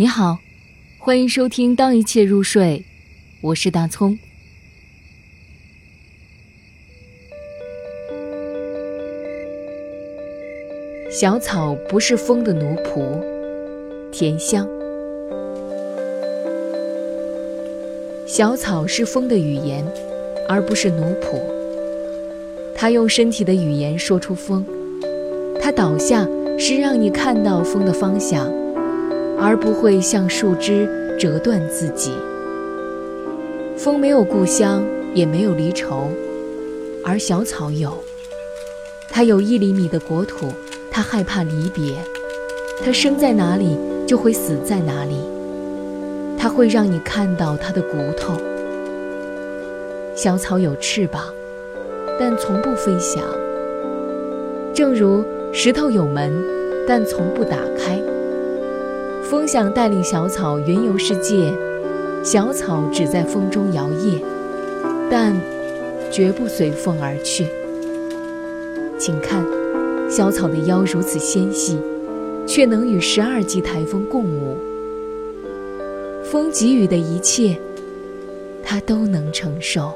你好，欢迎收听《当一切入睡》，我是大葱。小草不是风的奴仆，甜香。小草是风的语言，而不是奴仆。它用身体的语言说出风，它倒下是让你看到风的方向。而不会像树枝折断自己。风没有故乡，也没有离愁，而小草有。它有一厘米的国土，它害怕离别。它生在哪里，就会死在哪里。它会让你看到它的骨头。小草有翅膀，但从不飞翔。正如石头有门，但从不打开。风想带领小草云游世界，小草只在风中摇曳，但绝不随风而去。请看，小草的腰如此纤细，却能与十二级台风共舞。风给予的一切，它都能承受。